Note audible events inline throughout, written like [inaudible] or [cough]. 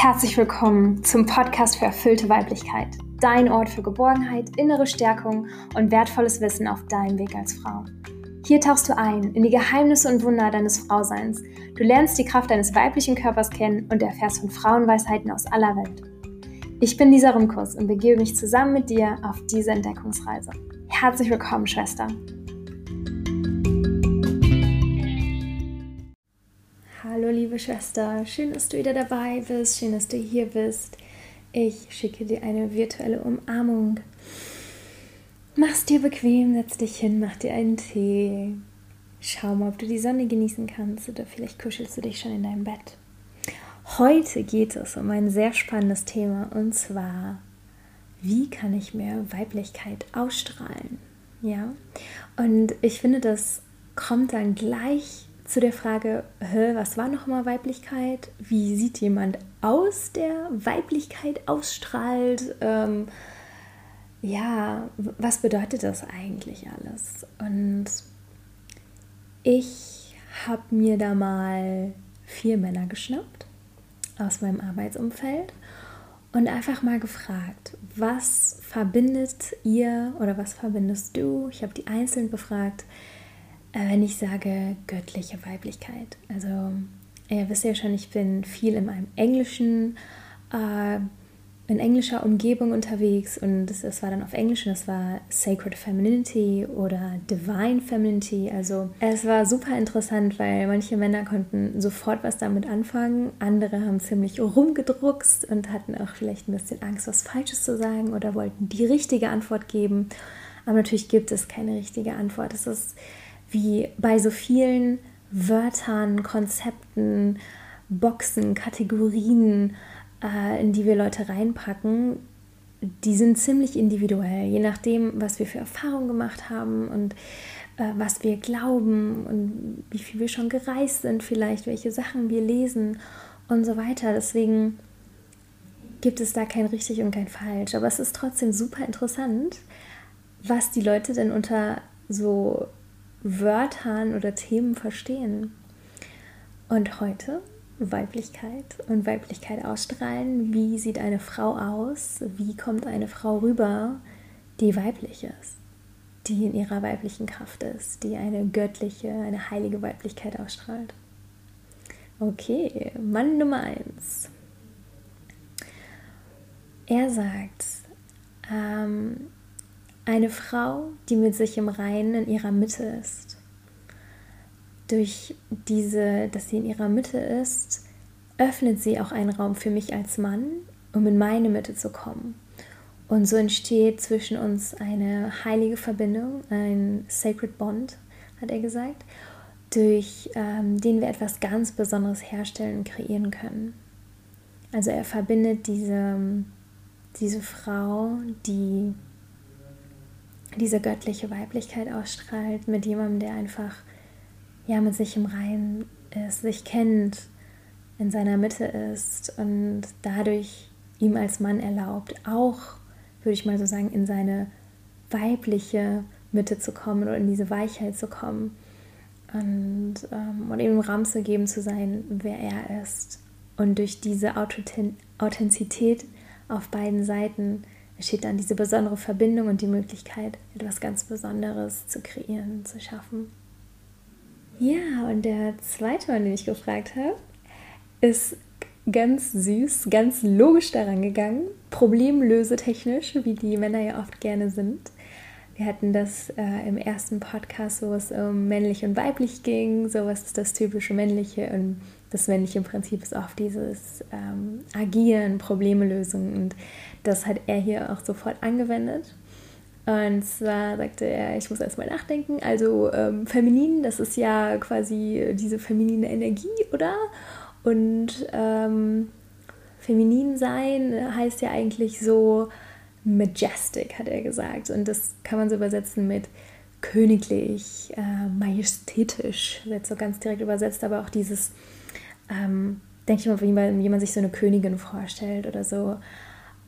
Herzlich willkommen zum Podcast für erfüllte Weiblichkeit. Dein Ort für Geborgenheit, innere Stärkung und wertvolles Wissen auf deinem Weg als Frau. Hier tauchst du ein in die Geheimnisse und Wunder deines Frauseins. Du lernst die Kraft deines weiblichen Körpers kennen und erfährst von Frauenweisheiten aus aller Welt. Ich bin Lisa Rumkus und begebe mich zusammen mit dir auf diese Entdeckungsreise. Herzlich willkommen, Schwester. Hallo liebe Schwester, schön, dass du wieder dabei bist, schön, dass du hier bist. Ich schicke dir eine virtuelle Umarmung. Mach's dir bequem, setz dich hin, mach dir einen Tee. Schau mal, ob du die Sonne genießen kannst oder vielleicht kuschelst du dich schon in deinem Bett. Heute geht es um ein sehr spannendes Thema und zwar, wie kann ich mehr Weiblichkeit ausstrahlen? Ja, und ich finde, das kommt dann gleich zu der Frage, was war nochmal Weiblichkeit? Wie sieht jemand aus, der Weiblichkeit ausstrahlt? Ähm, ja, was bedeutet das eigentlich alles? Und ich habe mir da mal vier Männer geschnappt aus meinem Arbeitsumfeld und einfach mal gefragt, was verbindet ihr oder was verbindest du? Ich habe die einzeln befragt wenn ich sage göttliche Weiblichkeit. Also ihr wisst ja schon, ich bin viel in meinem englischen, äh, in englischer Umgebung unterwegs und das, das, war dann auf Englisch und das war Sacred Femininity oder Divine Femininity. Also es war super interessant, weil manche Männer konnten sofort was damit anfangen, andere haben ziemlich rumgedruckst und hatten auch vielleicht ein bisschen Angst, was Falsches zu sagen oder wollten die richtige Antwort geben. Aber natürlich gibt es keine richtige Antwort. Es ist wie bei so vielen Wörtern, Konzepten, Boxen, Kategorien, äh, in die wir Leute reinpacken, die sind ziemlich individuell, je nachdem, was wir für Erfahrungen gemacht haben und äh, was wir glauben und wie viel wir schon gereist sind, vielleicht welche Sachen wir lesen und so weiter. Deswegen gibt es da kein richtig und kein falsch. Aber es ist trotzdem super interessant, was die Leute denn unter so Wörtern oder Themen verstehen. Und heute Weiblichkeit und Weiblichkeit ausstrahlen. Wie sieht eine Frau aus? Wie kommt eine Frau rüber, die weiblich ist, die in ihrer weiblichen Kraft ist, die eine göttliche, eine heilige Weiblichkeit ausstrahlt? Okay, Mann Nummer eins. Er sagt, ähm, eine Frau, die mit sich im Reinen in ihrer Mitte ist. Durch diese, dass sie in ihrer Mitte ist, öffnet sie auch einen Raum für mich als Mann, um in meine Mitte zu kommen. Und so entsteht zwischen uns eine heilige Verbindung, ein Sacred Bond, hat er gesagt, durch ähm, den wir etwas ganz Besonderes herstellen und kreieren können. Also er verbindet diese, diese Frau, die diese göttliche Weiblichkeit ausstrahlt, mit jemandem, der einfach ja mit sich im Reinen ist, sich kennt, in seiner Mitte ist und dadurch ihm als Mann erlaubt, auch, würde ich mal so sagen, in seine weibliche Mitte zu kommen oder in diese Weichheit zu kommen und, ähm, und ihm Raum zu geben, zu sein, wer er ist. Und durch diese Authentizität auf beiden Seiten entsteht dann diese besondere Verbindung und die Möglichkeit, etwas ganz Besonderes zu kreieren, zu schaffen. Ja, und der zweite Mann, den ich gefragt habe, ist ganz süß, ganz logisch daran gegangen, problemlösetechnisch, wie die Männer ja oft gerne sind. Wir hatten das äh, im ersten Podcast, wo es um männlich und weiblich ging, so was ist das typische männliche und das männliche im Prinzip ist oft dieses ähm, Agieren, Probleme lösen und das hat er hier auch sofort angewendet. Und zwar sagte er, ich muss erstmal nachdenken. Also ähm, feminin, das ist ja quasi diese feminine Energie, oder? Und ähm, feminin sein heißt ja eigentlich so majestic, hat er gesagt. Und das kann man so übersetzen mit königlich, äh, majestätisch, wird so ganz direkt übersetzt, aber auch dieses, ähm, denke ich mal, wie man sich so eine Königin vorstellt oder so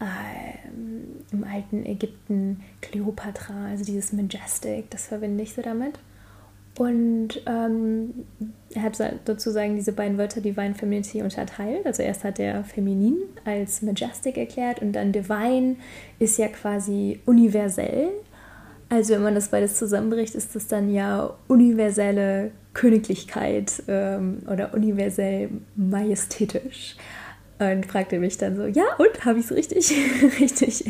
ähm, im alten Ägypten Kleopatra, also dieses Majestic, das verbinde ich so damit. Und ähm, er hat sozusagen diese beiden Wörter Divine Femininity unterteilt. Also erst hat er feminin als majestic erklärt und dann divine ist ja quasi universell. Also wenn man das beides zusammenbricht, ist das dann ja universelle Königlichkeit ähm, oder universell majestätisch. Und fragte mich dann so, ja, und habe ich es richtig, [laughs] richtig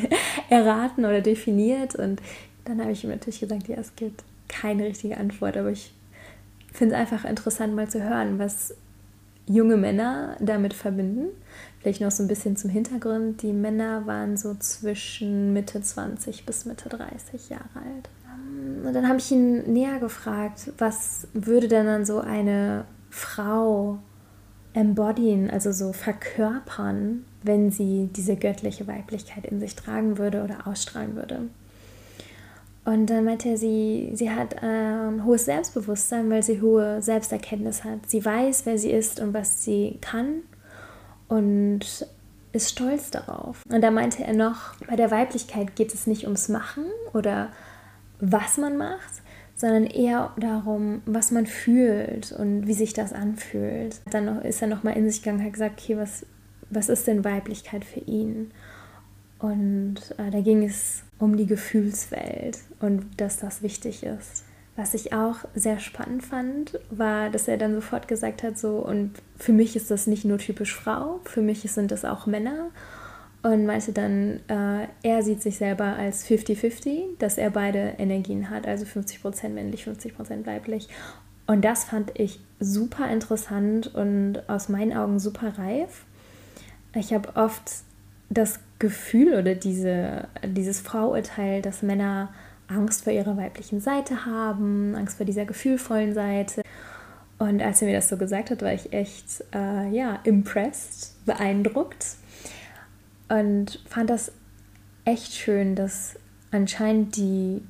erraten oder definiert? Und dann habe ich ihm natürlich gesagt, ja, es gibt keine richtige Antwort, aber ich finde es einfach interessant, mal zu hören, was junge Männer damit verbinden. Vielleicht noch so ein bisschen zum Hintergrund. Die Männer waren so zwischen Mitte 20 bis Mitte 30 Jahre alt. Und dann habe ich ihn näher gefragt, was würde denn dann so eine Frau embodyen, also so verkörpern, wenn sie diese göttliche Weiblichkeit in sich tragen würde oder ausstrahlen würde. Und dann meinte er, sie, sie hat ein hohes Selbstbewusstsein, weil sie hohe Selbsterkenntnis hat. Sie weiß, wer sie ist und was sie kann und ist stolz darauf. Und da meinte er noch, bei der Weiblichkeit geht es nicht ums Machen oder was man macht, sondern eher darum, was man fühlt und wie sich das anfühlt. Dann ist er nochmal in sich gegangen und hat gesagt, okay, was, was ist denn Weiblichkeit für ihn? Und äh, da ging es um die Gefühlswelt und dass das wichtig ist. Was ich auch sehr spannend fand, war, dass er dann sofort gesagt hat, so, und für mich ist das nicht nur typisch Frau, für mich sind das auch Männer. Und meinte dann, äh, er sieht sich selber als 50-50, dass er beide Energien hat, also 50% männlich, 50% weiblich. Und das fand ich super interessant und aus meinen Augen super reif. Ich habe oft das Gefühl oder diese, dieses Vorurteil, dass Männer Angst vor ihrer weiblichen Seite haben, Angst vor dieser gefühlvollen Seite. Und als er mir das so gesagt hat, war ich echt, äh, ja, impressed, beeindruckt und fand das echt schön, dass anscheinend die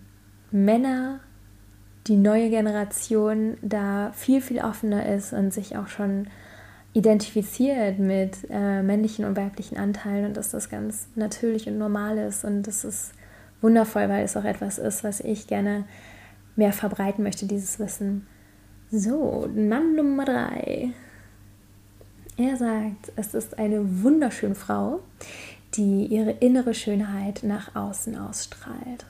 Männer, die neue Generation da viel, viel offener ist und sich auch schon identifiziert mit äh, männlichen und weiblichen Anteilen und dass das ganz natürlich und normal ist. Und das ist wundervoll, weil es auch etwas ist, was ich gerne mehr verbreiten möchte, dieses Wissen. So, Mann Nummer drei. Er sagt, es ist eine wunderschöne Frau, die ihre innere Schönheit nach außen ausstrahlt.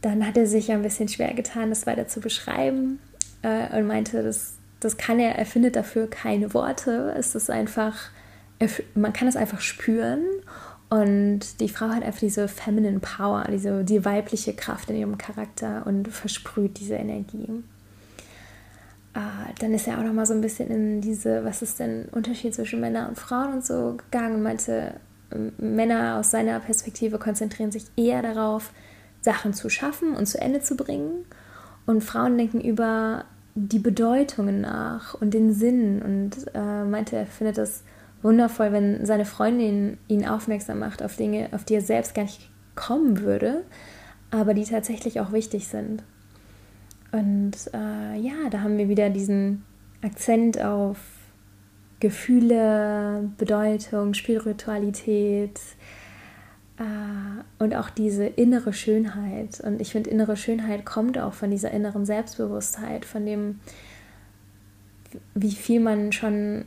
Dann hat er sich ein bisschen schwer getan, das weiter zu beschreiben äh, und meinte, das das kann er, er findet dafür keine Worte. Es ist einfach, man kann es einfach spüren. Und die Frau hat einfach diese feminine Power, diese, die weibliche Kraft in ihrem Charakter und versprüht diese Energie. Ah, dann ist er auch noch mal so ein bisschen in diese, was ist denn Unterschied zwischen Männern und Frauen und so gegangen und meinte, Männer aus seiner Perspektive konzentrieren sich eher darauf, Sachen zu schaffen und zu Ende zu bringen. Und Frauen denken über die Bedeutungen nach und den Sinn und äh, meinte, er findet es wundervoll, wenn seine Freundin ihn aufmerksam macht auf Dinge, auf die er selbst gar nicht kommen würde, aber die tatsächlich auch wichtig sind. Und äh, ja, da haben wir wieder diesen Akzent auf Gefühle, Bedeutung, Spiritualität, äh, und auch diese innere Schönheit. Und ich finde, innere Schönheit kommt auch von dieser inneren Selbstbewusstheit, von dem, wie viel man schon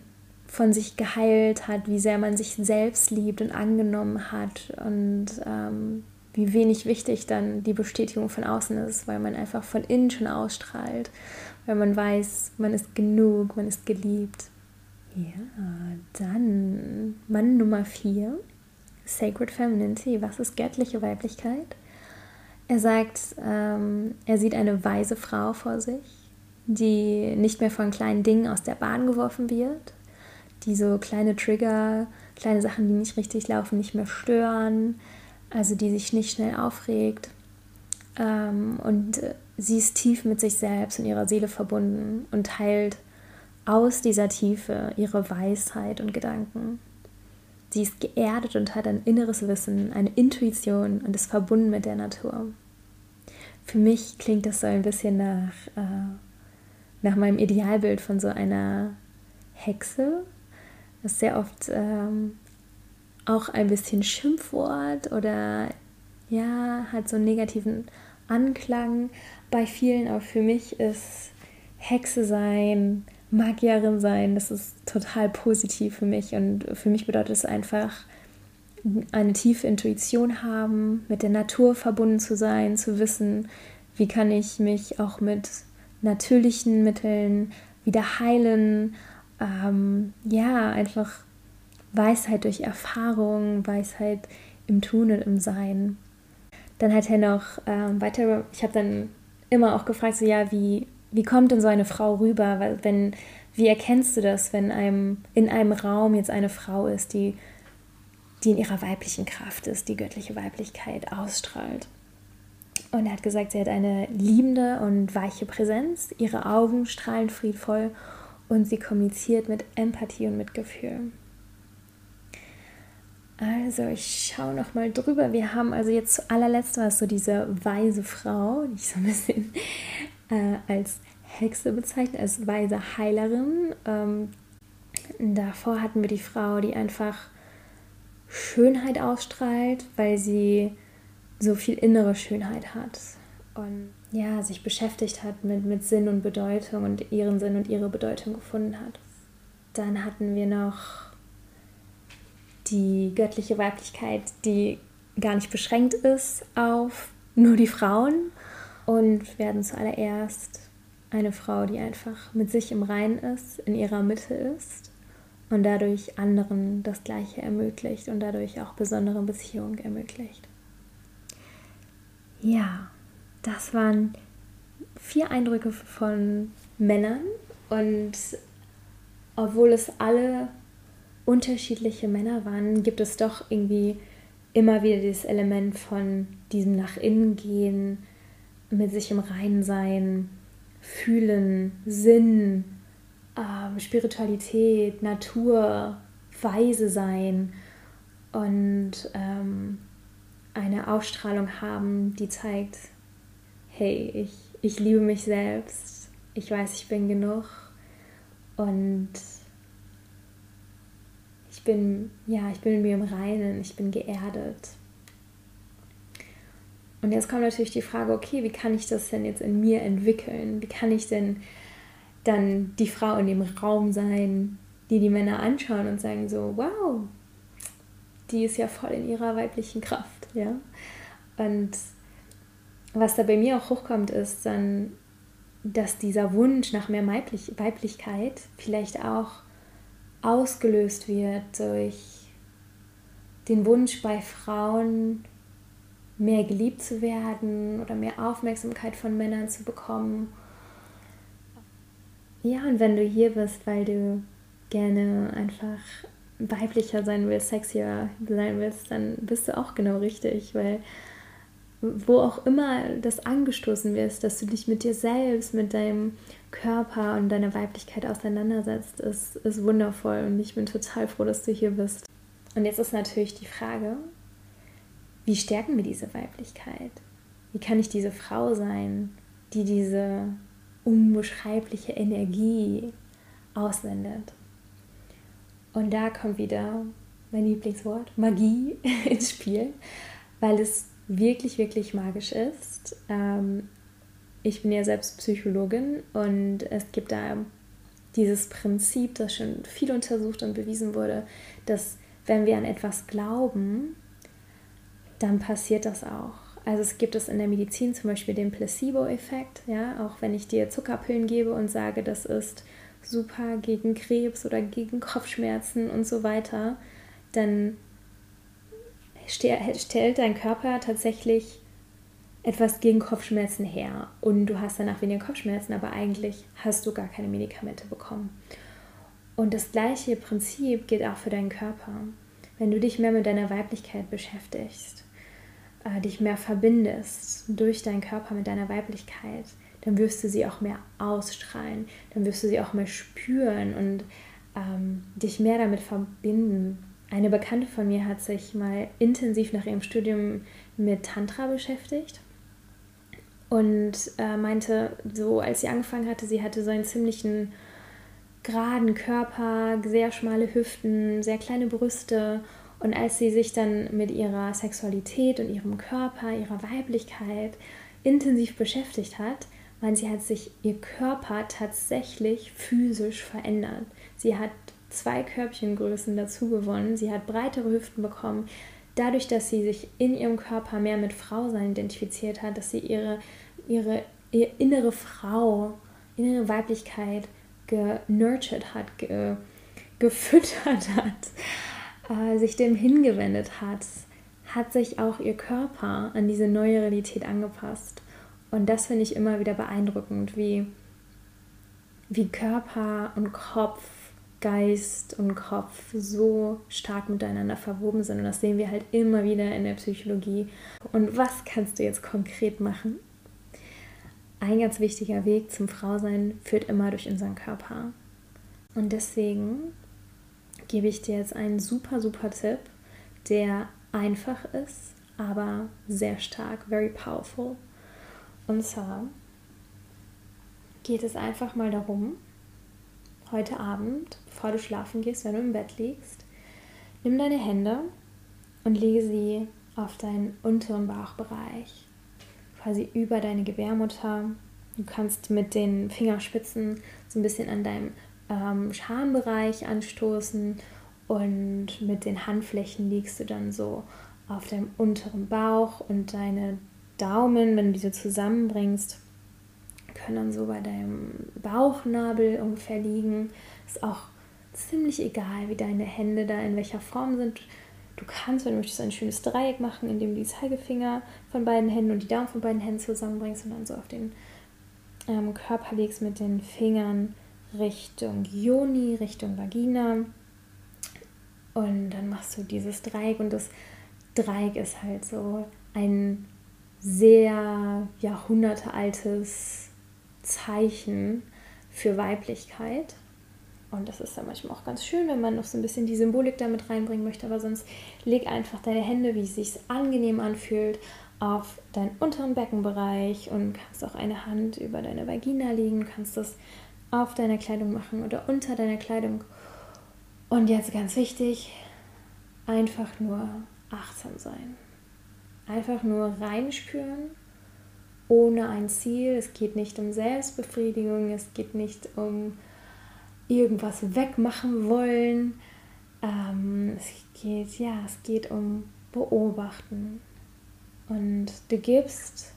von sich geheilt hat, wie sehr man sich selbst liebt und angenommen hat und ähm, wie wenig wichtig dann die Bestätigung von außen ist, weil man einfach von innen schon ausstrahlt, weil man weiß, man ist genug, man ist geliebt. Ja, dann Mann Nummer vier Sacred Femininity, was ist göttliche Weiblichkeit? Er sagt, ähm, er sieht eine weise Frau vor sich, die nicht mehr von kleinen Dingen aus der Bahn geworfen wird, die so kleine Trigger, kleine Sachen, die nicht richtig laufen, nicht mehr stören, also die sich nicht schnell aufregt. Ähm, und sie ist tief mit sich selbst und ihrer Seele verbunden und teilt aus dieser Tiefe ihre Weisheit und Gedanken. Sie ist geerdet und hat ein inneres Wissen, eine Intuition und ist verbunden mit der Natur. Für mich klingt das so ein bisschen nach, äh, nach meinem Idealbild von so einer Hexe. Das ist sehr oft ähm, auch ein bisschen Schimpfwort oder ja, hat so einen negativen Anklang bei vielen, aber für mich ist Hexe sein, Magierin sein, das ist total positiv für mich und für mich bedeutet es einfach, eine tiefe Intuition haben, mit der Natur verbunden zu sein, zu wissen, wie kann ich mich auch mit natürlichen Mitteln wieder heilen. Ähm, ja, einfach Weisheit durch Erfahrung, Weisheit im Tun und im Sein. Dann hat er noch ähm, weitere, ich habe dann immer auch gefragt, so ja, wie, wie kommt denn so eine Frau rüber? Weil wenn, wie erkennst du das, wenn einem in einem Raum jetzt eine Frau ist, die die in ihrer weiblichen Kraft ist, die göttliche Weiblichkeit ausstrahlt. Und er hat gesagt, sie hat eine liebende und weiche Präsenz, ihre Augen strahlen friedvoll und sie kommuniziert mit Empathie und Mitgefühl. Also, ich schaue noch mal drüber. Wir haben also jetzt zu allerletzt was so diese weise Frau, die ich so ein bisschen äh, als Hexe bezeichne, als weise Heilerin. Ähm, davor hatten wir die Frau, die einfach Schönheit ausstrahlt, weil sie so viel innere Schönheit hat und ja, sich beschäftigt hat mit, mit Sinn und Bedeutung und ihren Sinn und ihre Bedeutung gefunden hat. Dann hatten wir noch die göttliche Weiblichkeit, die gar nicht beschränkt ist auf nur die Frauen und werden zuallererst eine Frau, die einfach mit sich im Reinen ist, in ihrer Mitte ist und dadurch anderen das Gleiche ermöglicht und dadurch auch besondere Beziehungen ermöglicht. Ja, das waren vier Eindrücke von Männern und obwohl es alle unterschiedliche Männer waren, gibt es doch irgendwie immer wieder dieses Element von diesem nach innen gehen, mit sich im Reinen sein, fühlen, Sinn, ähm, Spiritualität, Natur, weise sein und ähm, eine Ausstrahlung haben, die zeigt, hey, ich, ich liebe mich selbst, ich weiß, ich bin genug und ich bin, ja, ich bin mit mir im Reinen, ich bin geerdet. Und jetzt kommt natürlich die Frage, okay, wie kann ich das denn jetzt in mir entwickeln? Wie kann ich denn dann die Frau in dem Raum sein, die die Männer anschauen und sagen so, wow, die ist ja voll in ihrer weiblichen Kraft, ja. Und was da bei mir auch hochkommt, ist dann, dass dieser Wunsch nach mehr Weiblich Weiblichkeit vielleicht auch ausgelöst wird durch den Wunsch bei Frauen, mehr geliebt zu werden oder mehr Aufmerksamkeit von Männern zu bekommen. Ja, und wenn du hier bist, weil du gerne einfach weiblicher sein willst, sexier sein willst, dann bist du auch genau richtig, weil wo auch immer das angestoßen wirst, dass du dich mit dir selbst, mit deinem Körper und deiner Weiblichkeit auseinandersetzt, ist, ist wundervoll und ich bin total froh, dass du hier bist. Und jetzt ist natürlich die Frage, wie stärken wir diese Weiblichkeit? Wie kann ich diese Frau sein, die diese unbeschreibliche Energie aussendet. Und da kommt wieder mein Lieblingswort, Magie, [laughs] ins Spiel, weil es wirklich, wirklich magisch ist. Ähm, ich bin ja selbst Psychologin und es gibt da dieses Prinzip, das schon viel untersucht und bewiesen wurde, dass wenn wir an etwas glauben, dann passiert das auch. Also es gibt es in der Medizin zum Beispiel den Placebo-Effekt, ja, auch wenn ich dir Zuckerpillen gebe und sage, das ist super gegen Krebs oder gegen Kopfschmerzen und so weiter, dann stellt dein Körper tatsächlich etwas gegen Kopfschmerzen her und du hast danach weniger Kopfschmerzen, aber eigentlich hast du gar keine Medikamente bekommen. Und das gleiche Prinzip gilt auch für deinen Körper. Wenn du dich mehr mit deiner Weiblichkeit beschäftigst, äh, dich mehr verbindest durch deinen Körper mit deiner Weiblichkeit, dann wirst du sie auch mehr ausstrahlen, dann wirst du sie auch mehr spüren und ähm, dich mehr damit verbinden. Eine Bekannte von mir hat sich mal intensiv nach ihrem Studium mit Tantra beschäftigt und äh, meinte, so als sie angefangen hatte, sie hatte so einen ziemlichen geraden Körper, sehr schmale Hüften, sehr kleine Brüste und als sie sich dann mit ihrer Sexualität und ihrem Körper, ihrer Weiblichkeit intensiv beschäftigt hat, weil sie hat sich ihr Körper tatsächlich physisch verändert. Sie hat zwei Körbchengrößen dazu gewonnen, sie hat breitere Hüften bekommen, dadurch, dass sie sich in ihrem Körper mehr mit Frausein identifiziert hat, dass sie ihre, ihre, ihre innere Frau, innere Weiblichkeit genurtured hat, ge, gefüttert hat, äh, sich dem hingewendet hat, hat sich auch ihr Körper an diese neue Realität angepasst. Und das finde ich immer wieder beeindruckend, wie, wie Körper und Kopf, Geist und Kopf so stark miteinander verwoben sind. Und das sehen wir halt immer wieder in der Psychologie. Und was kannst du jetzt konkret machen? Ein ganz wichtiger Weg zum Frausein führt immer durch unseren Körper. Und deswegen gebe ich dir jetzt einen super, super Tipp, der einfach ist, aber sehr stark, very powerful. Und zwar geht es einfach mal darum, heute Abend, bevor du schlafen gehst, wenn du im Bett liegst, nimm deine Hände und lege sie auf deinen unteren Bauchbereich, quasi über deine Gebärmutter. Du kannst mit den Fingerspitzen so ein bisschen an deinem ähm, Schambereich anstoßen und mit den Handflächen liegst du dann so auf deinem unteren Bauch und deine Daumen, wenn du diese zusammenbringst, können so bei deinem Bauchnabel ungefähr liegen. Ist auch ziemlich egal, wie deine Hände da in welcher Form sind. Du kannst, wenn du möchtest, ein schönes Dreieck machen, indem du die Zeigefinger von beiden Händen und die Daumen von beiden Händen zusammenbringst und dann so auf den ähm, Körper legst mit den Fingern Richtung Joni, Richtung Vagina. Und dann machst du dieses Dreieck und das Dreieck ist halt so ein sehr jahrhundertealtes Zeichen für Weiblichkeit. Und das ist dann manchmal auch ganz schön, wenn man noch so ein bisschen die Symbolik damit reinbringen möchte. Aber sonst leg einfach deine Hände, wie es sich angenehm anfühlt, auf deinen unteren Beckenbereich und kannst auch eine Hand über deine Vagina legen, kannst das auf deiner Kleidung machen oder unter deiner Kleidung. Und jetzt ganz wichtig, einfach nur achtsam sein. Einfach nur reinspüren, ohne ein Ziel. Es geht nicht um Selbstbefriedigung, es geht nicht um irgendwas wegmachen wollen. Ähm, es geht, ja, es geht um Beobachten. Und du gibst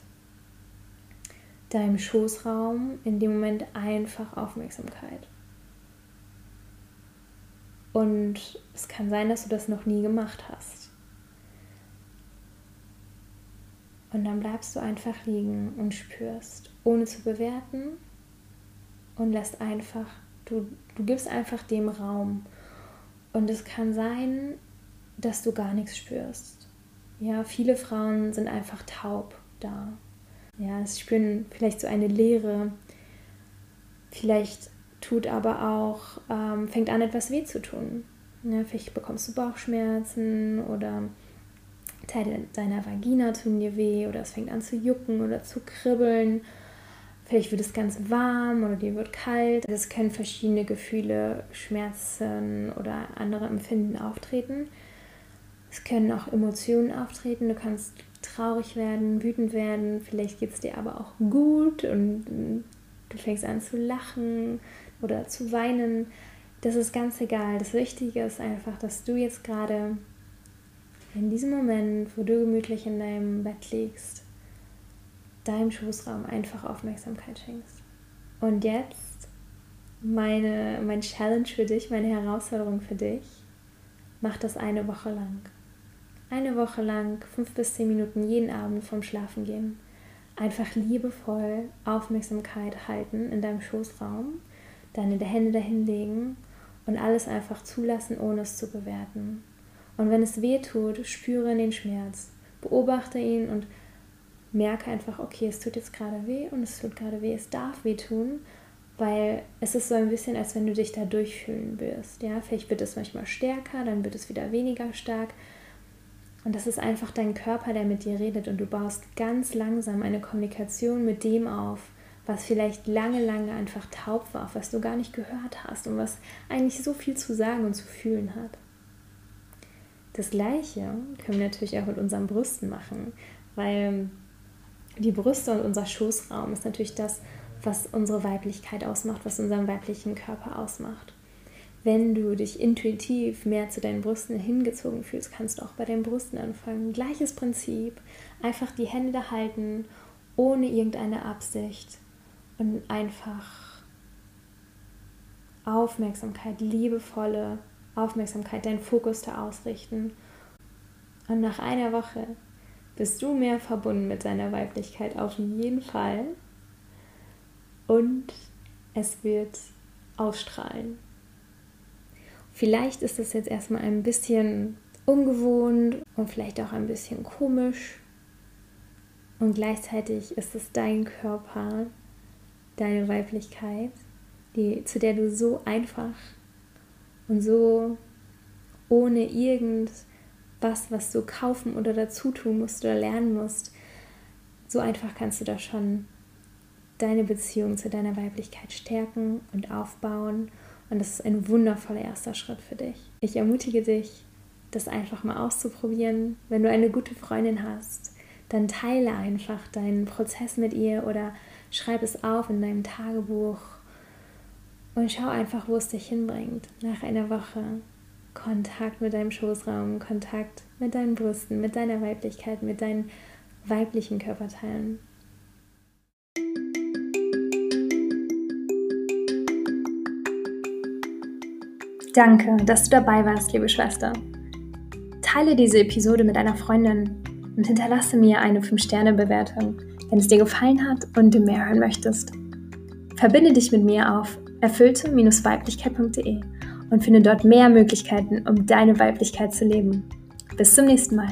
deinem Schoßraum in dem Moment einfach Aufmerksamkeit. Und es kann sein, dass du das noch nie gemacht hast. Und dann bleibst du einfach liegen und spürst, ohne zu bewerten und lässt einfach, du, du gibst einfach dem Raum. Und es kann sein, dass du gar nichts spürst. Ja, viele Frauen sind einfach taub da. Ja, sie spüren vielleicht so eine Leere. Vielleicht tut aber auch, ähm, fängt an, etwas weh zu tun. Ja, vielleicht bekommst du Bauchschmerzen oder Teile deiner Vagina tun dir weh oder es fängt an zu jucken oder zu kribbeln. Vielleicht wird es ganz warm oder dir wird kalt. Es können verschiedene Gefühle, Schmerzen oder andere Empfinden auftreten. Es können auch Emotionen auftreten. Du kannst traurig werden, wütend werden. Vielleicht geht es dir aber auch gut und du fängst an zu lachen oder zu weinen. Das ist ganz egal. Das Wichtige ist einfach, dass du jetzt gerade in diesem Moment, wo du gemütlich in deinem Bett liegst, deinem Schoßraum einfach Aufmerksamkeit schenkst. Und jetzt meine, mein Challenge für dich, meine Herausforderung für dich, mach das eine Woche lang. Eine Woche lang, fünf bis zehn Minuten jeden Abend vorm Schlafen gehen. Einfach liebevoll Aufmerksamkeit halten in deinem Schoßraum, deine Hände dahin legen und alles einfach zulassen, ohne es zu bewerten. Und wenn es weh tut, spüre den Schmerz, beobachte ihn und merke einfach, okay, es tut jetzt gerade weh und es tut gerade weh, es darf weh tun, weil es ist so ein bisschen, als wenn du dich da durchfühlen wirst. Ja, vielleicht wird es manchmal stärker, dann wird es wieder weniger stark. Und das ist einfach dein Körper, der mit dir redet und du baust ganz langsam eine Kommunikation mit dem auf, was vielleicht lange, lange einfach taub war, was du gar nicht gehört hast und was eigentlich so viel zu sagen und zu fühlen hat. Das gleiche können wir natürlich auch mit unseren Brüsten machen, weil die Brüste und unser Schoßraum ist natürlich das, was unsere Weiblichkeit ausmacht, was unseren weiblichen Körper ausmacht. Wenn du dich intuitiv mehr zu deinen Brüsten hingezogen fühlst, kannst du auch bei deinen Brüsten anfangen. Gleiches Prinzip. Einfach die Hände da halten, ohne irgendeine Absicht und einfach Aufmerksamkeit, liebevolle Aufmerksamkeit, deinen Fokus da ausrichten. Und nach einer Woche bist du mehr verbunden mit deiner Weiblichkeit auf jeden Fall. Und es wird ausstrahlen. Vielleicht ist es jetzt erstmal ein bisschen ungewohnt und vielleicht auch ein bisschen komisch. Und gleichzeitig ist es dein Körper, deine Weiblichkeit, die, zu der du so einfach und so ohne irgendwas, was du kaufen oder dazu tun musst oder lernen musst, so einfach kannst du da schon deine Beziehung zu deiner Weiblichkeit stärken und aufbauen und das ist ein wundervoller erster Schritt für dich. Ich ermutige dich, das einfach mal auszuprobieren. Wenn du eine gute Freundin hast, dann teile einfach deinen Prozess mit ihr oder schreib es auf in deinem Tagebuch und schau einfach, wo es dich hinbringt. Nach einer Woche Kontakt mit deinem Schoßraum, Kontakt mit deinen Brüsten, mit deiner Weiblichkeit, mit deinen weiblichen Körperteilen. Danke, dass du dabei warst, liebe Schwester. Teile diese Episode mit einer Freundin und hinterlasse mir eine 5-Sterne-Bewertung, wenn es dir gefallen hat und du mehr hören möchtest. Verbinde dich mit mir auf erfüllte-weiblichkeit.de und finde dort mehr Möglichkeiten, um deine Weiblichkeit zu leben. Bis zum nächsten Mal.